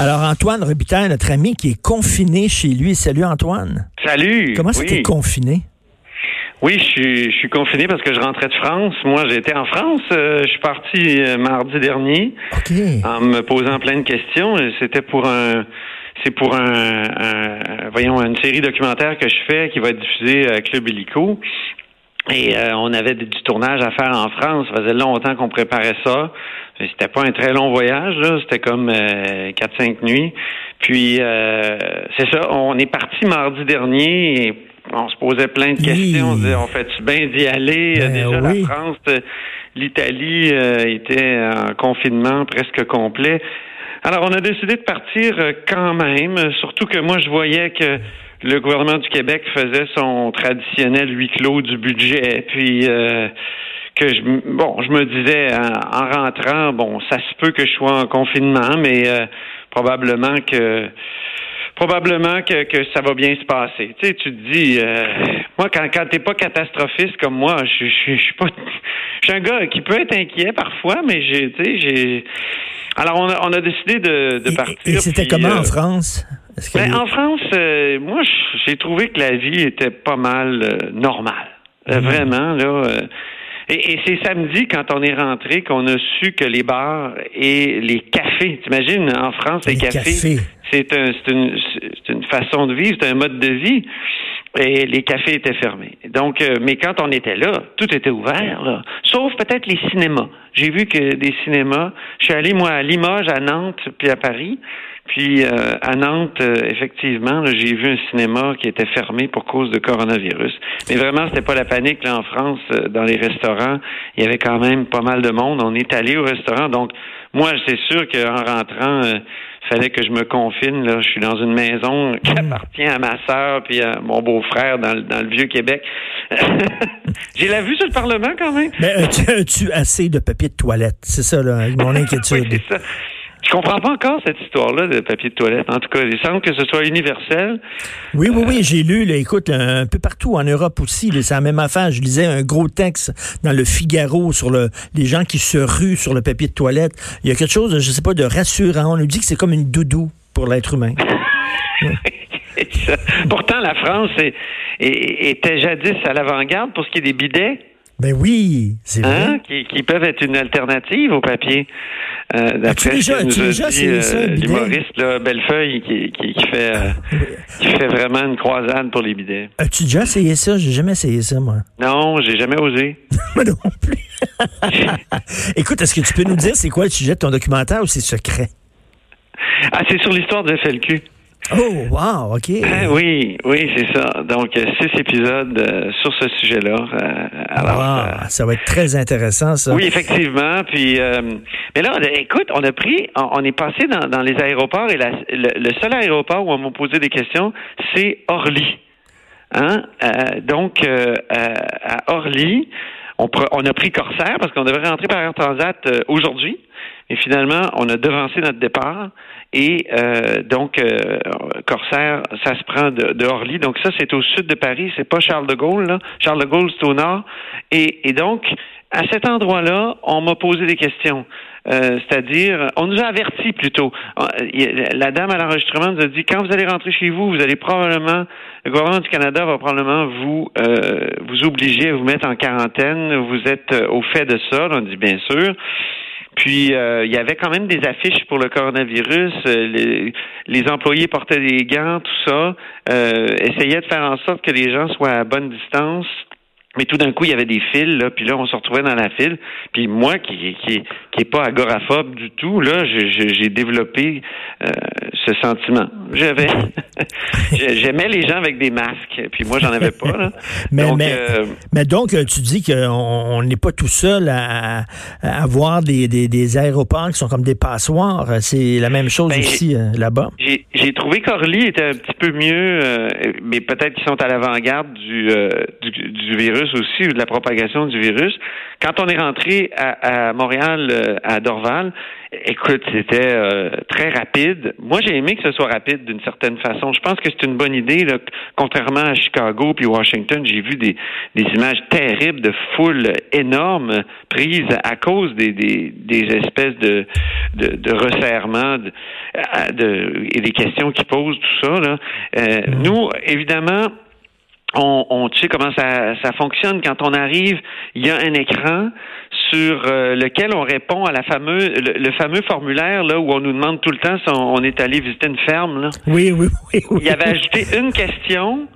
Alors, Antoine Robitaille, notre ami qui est confiné chez lui. Salut, Antoine. Salut. Comment t'es confiné? Oui, je suis, je suis confiné parce que je rentrais de France. Moi, j'étais en France. Euh, je suis parti euh, mardi dernier en me posant plein de questions. C'était pour un, c'est pour un, voyons, une série documentaire que je fais qui va être diffusée à Club Illico. Et euh, on avait du tournage à faire en France. Ça faisait longtemps qu'on préparait ça. C'était pas un très long voyage. C'était comme quatre, cinq nuits. Puis c'est ça. On est parti mardi dernier. Et on se posait plein de questions. On disait, on fait-tu bien d'y aller? Ben Déjà, la France, euh, l'Italie euh, était en confinement presque complet. Alors, on a décidé de partir euh, quand même, surtout que moi, je voyais que le gouvernement du Québec faisait son traditionnel huis clos du budget, puis que je, bon, je me disais en, rentrant, bon, ça se peut que je sois en confinement, mais probablement que probablement que, que ça va bien se passer. Tu sais, tu te dis, euh, moi, quand, quand t'es pas catastrophiste comme moi, je, je, je suis pas, je suis un gars qui peut être inquiet parfois, mais j'ai, tu sais, j'ai. Alors, on a, on a décidé de, de partir. Et, c'était comment en euh, Ben, En France, euh, moi, j'ai trouvé que la vie était pas mal normale. Mhm. Vraiment, là. Et, et c'est samedi, quand on est rentré, qu'on a su que les bars et les cafés, t'imagines, en France, les, cafés, c'est un, une, une façon de vivre, c'est un mode de vie. Et les cafés étaient fermés. Donc, euh, mais quand on était là, tout était ouvert, là. sauf peut-être les cinémas. J'ai vu que des cinémas. Je suis allé moi à Limoges, à Nantes, puis à Paris. Puis euh, à Nantes, euh, effectivement, j'ai vu un cinéma qui était fermé pour cause de coronavirus. Mais vraiment, c'était pas la panique là en France. Euh, dans les restaurants, il y avait quand même pas mal de monde. On est allé au restaurant, donc moi, c'est sûr qu'en rentrant, il fallait que je me confine. Là, je suis dans une maison qui hmm. appartient à ma sœur puis à mon beau-frère dans, le vieux Québec. j'ai la vue sur le Parlement quand même. Mais as-tu assez de papier de toilette? C'est ça, là, mon inquiétude. oui, c'est ça. Je comprends pas encore cette histoire-là de papier de toilette. En tout cas, il semble que ce soit universel. Oui, oui, oui, j'ai lu, là, écoute, un peu partout en Europe aussi, c'est la même affaire. Je lisais un gros texte dans le Figaro sur le, les gens qui se ruent sur le papier de toilette. Il y a quelque chose, je sais pas, de rassurant. On nous dit que c'est comme une doudou pour l'être humain. Pourtant, la France était jadis à l'avant-garde pour ce qui est des bidets. Ben oui, c'est vrai. Hein? Qui, peuvent être une alternative au papier. Euh, D'après déjà, nous déjà, dit euh, l'humoriste Bellefeuille qui, qui, fait, euh, qui fait vraiment une croisade pour les bidets. As-tu déjà essayé ça? J'ai jamais essayé ça, moi. Non, j'ai jamais osé. moi non plus. Écoute, est-ce que tu peux nous dire c'est quoi le sujet de ton documentaire ou c'est secret? Ah, c'est sur l'histoire de FLQ. Oh, wow, OK. Ah, oui, oui, c'est ça. Donc, euh, six épisodes euh, sur ce sujet-là. Euh, alors, ça va être très intéressant, ça. Oui, effectivement. Puis, mais là, écoute, on a pris, on, est passé dans, les aéroports et le, seul aéroport où on m'a posé des questions, c'est Orly. Hein? donc, à Orly, on, on, a pris Corsair parce qu'on devait rentrer par Air Transat aujourd'hui. Et finalement, on a devancé notre départ. Et euh, donc, euh, Corsair, ça se prend de, Orly. Donc ça, c'est au sud de Paris. C'est pas Charles de Gaulle. Là. Charles de Gaulle, c'est au nord. Et, et donc, à cet endroit-là, on m'a posé des questions. Euh, c'est-à-dire, on nous a avertis plutôt. La dame à l'enregistrement nous a dit quand vous allez rentrer chez vous, vous allez probablement, le gouvernement du Canada va probablement vous vous obliger à vous mettre en quarantaine. Vous êtes au fait de ça. On dit bien sûr. Puis euh, il y avait quand même des affiches pour le coronavirus. Euh, les, employés portaient des gants, tout ça. Euh, essayaient de faire en sorte que les gens soient à bonne distance. Mais tout d'un coup, il y avait des fils, là, puis là, on se retrouvait dans la file. Puis moi, qui qui qui est pas agoraphobe du tout, là, j'ai développé ce sentiment. J'avais, j'aimais les gens avec des masques, puis moi j'en avais pas. Là. mais, donc, mais, euh, mais, donc tu dis qu'on n'est pas tout seul à, avoir des, des, des, aéroports qui sont comme des passoires. C'est la même chose ben, aussi euh, là-bas. J'ai trouvé qu'Orly était un petit peu mieux, euh, mais peut-être qu'ils sont à l'avant-garde du, du, du, virus aussi ou de la propagation du virus. Quand on est rentré à, à Montréal, à Dorval, Écoute, c'était euh, très rapide. Moi, j'ai aimé que ce soit rapide d'une certaine façon. Je pense que c'est une bonne idée. Là. Contrairement à Chicago puis Washington, j'ai vu des, des images terribles de foules énormes prises à cause des, des, des espèces de, de, de resserrements de, de, et des questions qui posent, tout ça. Là. Euh, mm-hmm. nous, évidemment, on, on, tu sais comment ça, ça fonctionne quand on arrive, il y a un écran sur euh, lequel on répond à la fameuse le, fameux formulaire là où on nous demande tout le temps si on, est allé visiter une ferme là. Oui, oui, oui. Il y avait ajouté une question,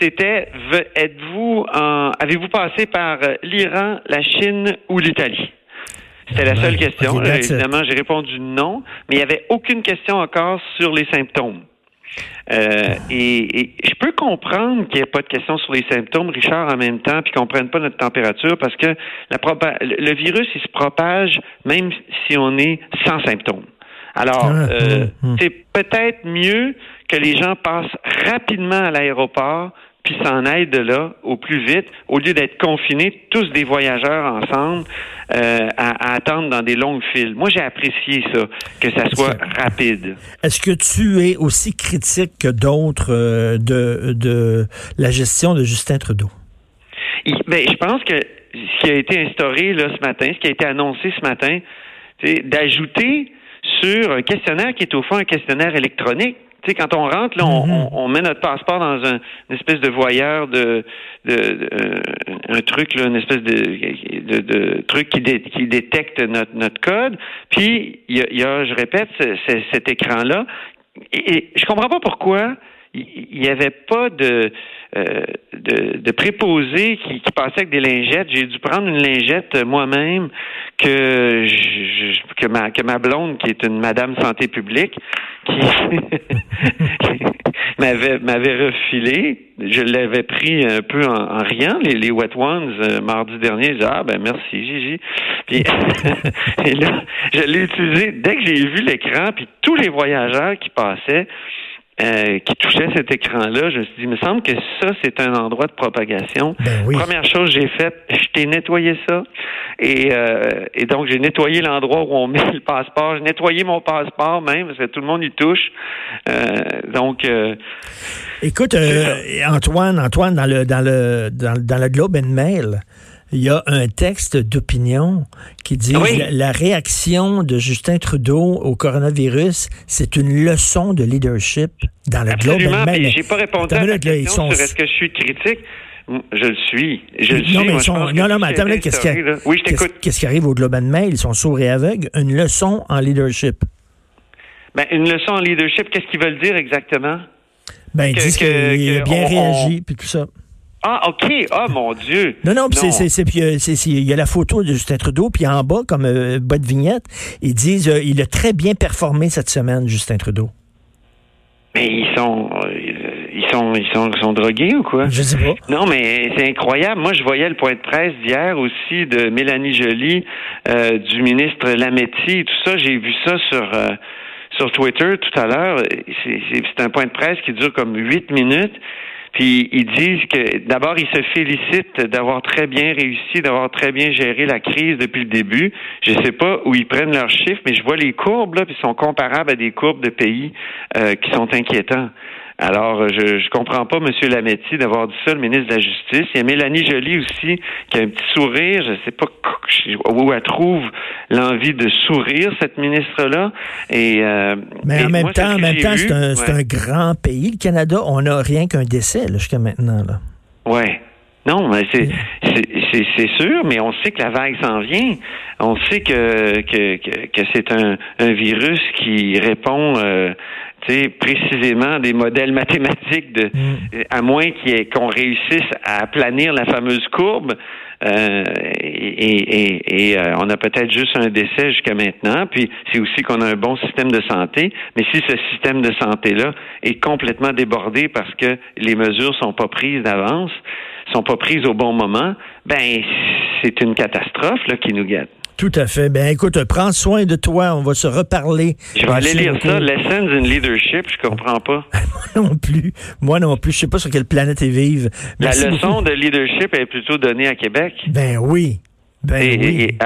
c'était êtes-vous en avez-vous passé par euh, l'Iran, la Chine ou l'Italie? C'était la seule question. évidemment, j'ai répondu non, mais il n'y avait aucune question encore sur les symptômes. Euh, et, je peux comprendre qu'il n'y ait pas de questions sur les symptômes, Richard, en même temps, puis qu'on ne prenne pas notre température, parce que la le virus, il se propage même si on est sans symptômes. Alors, ah, euh, hum, hum. c'est peut-être mieux que les gens passent rapidement à l'aéroport puis s'en aillent de là au plus vite, au lieu d'être confinés, tous des voyageurs ensemble, euh, à, attendre dans des longues files. Moi, j'ai apprécié ça, que ça soit rapide. Est-ce que tu es aussi critique que d'autres euh, de, de la gestion de Justin Trudeau? ben, je pense que ce qui a été instauré là, ce matin, ce qui a été annoncé ce matin, c'est d'ajouter sur un questionnaire qui est au fond un questionnaire électronique, tu sais, quand on rentre, là, on, met notre passeport dans un, une espèce de voyeur de, de, euh, un truc, là, une espèce de, de, truc qui, qui détecte notre, notre code. Puis il y a, je répète, cet écran-là. Et, je comprends pas pourquoi il n'y avait pas de, euh, de, de préposés qui, qui passaient avec des lingettes. J'ai dû prendre une lingette moi-même que que ma que ma blonde, qui est une madame santé publique, qui m'avait m'avait refilé. Je l'avais pris un peu en, riant, les, les wet ones euh, mardi dernier. Je disais, ah ben merci Gigi. Puis et là, je l'ai utilisé dès que j'ai vu l'écran, puis tous les voyageurs qui passaient euh, qui touchait cet écran-là, je me suis dit, il me semble que ça, c'est un endroit de propagation. Ben Première chose que j'ai faite, je t'ai nettoyé ça. Et, euh, et donc, j'ai nettoyé l'endroit où on met le passeport. J'ai nettoyé mon passeport même, parce que tout le monde y touche. Euh, donc... Écoute, Antoine, Antoine, dans le, dans le, dans, dans le Globe and Mail, il y a un texte d'opinion qui dit la, réaction de Justin Trudeau au coronavirus, c'est une leçon de leadership dans le globe. Absolument, j'ai pas répondu à la question sur est-ce que je suis critique? Je le suis. Je le non, suis. Mais sont, non, non, mais attends, qu'est-ce qui, oui, qui arrive au Globe and Mail? Ils sont sourds et aveugles. Une leçon en leadership. Ben, une leçon en leadership, qu'est-ce qu'ils veulent dire exactement? Ben, ils disent qu'il a bien réagi, puis tout ça. Ah, OK. Ah, mon Dieu. Non, non, c'est, euh, il y a la photo de Justin Trudeau, puis en bas, comme euh, bas de vignette, ils disent euh, il a très bien performé cette semaine, Justin Trudeau. Mais ils sont, ils sont, ils sont, ils sont drogués ou quoi? Je sais pas. Non, mais c'est incroyable. Moi, je voyais le point de presse d'hier aussi de Mélanie Joly, du ministre Lametti, tout ça. J'ai vu ça sur sur Twitter tout à l'heure. C'est un point de presse qui dure comme huit minutes. Puis ils disent que d'abord ils se félicitent d'avoir très bien réussi, d'avoir très bien géré la crise depuis le début. Je ne sais pas où ils prennent leurs chiffres, mais je vois les courbes là, puis sont comparables à des courbes de pays euh, qui sont inquiétants. Alors, je ne comprends pas, M. Lametti, d'avoir dit ça, le ministre de la Justice. Il y a Mélanie Joly aussi, qui a un petit sourire. Je ne sais pas où elle trouve l'envie de sourire, cette ministre-là. Et, euh, Mais en même temps, en même temps, c'est un, grand pays, le Canada. On n'a rien qu'un décès jusqu'à maintenant. Là. Ouais. Non, mais c'est c'est sûr, mais on sait que la vague s'en vient. On sait que que, que, c'est un, un virus qui répond euh, précisément des modèles mathématiques de, mm. à moins qu'on réussisse à planir la fameuse courbe, Euh, et, et, euh, on a peut-être juste un décès jusqu'à maintenant. Puis c'est aussi qu'on a un bon système de santé. Mais si ce système de santé-là est complètement débordé parce que les mesures sont pas prises d'avance, sont pas prises au bon moment, ben c'est une catastrophe là, qui nous guette. Tout à fait. Ben écoute, prends soin de toi. On va se reparler. Je vais aller lire ça. Lessons in Leadership. Je comprends pas. Moi non plus. Moi non plus. Je sais pas sur quelle planète ils vivent. La leçon de leadership est plutôt donnée à Québec. Ben oui. Ben oui. Et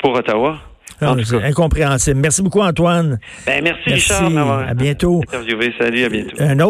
pour Ottawa. Ah, c'est incompréhensible. Merci beaucoup, Antoine. Ben, merci, merci. Richard. À bientôt. Salut, à bientôt.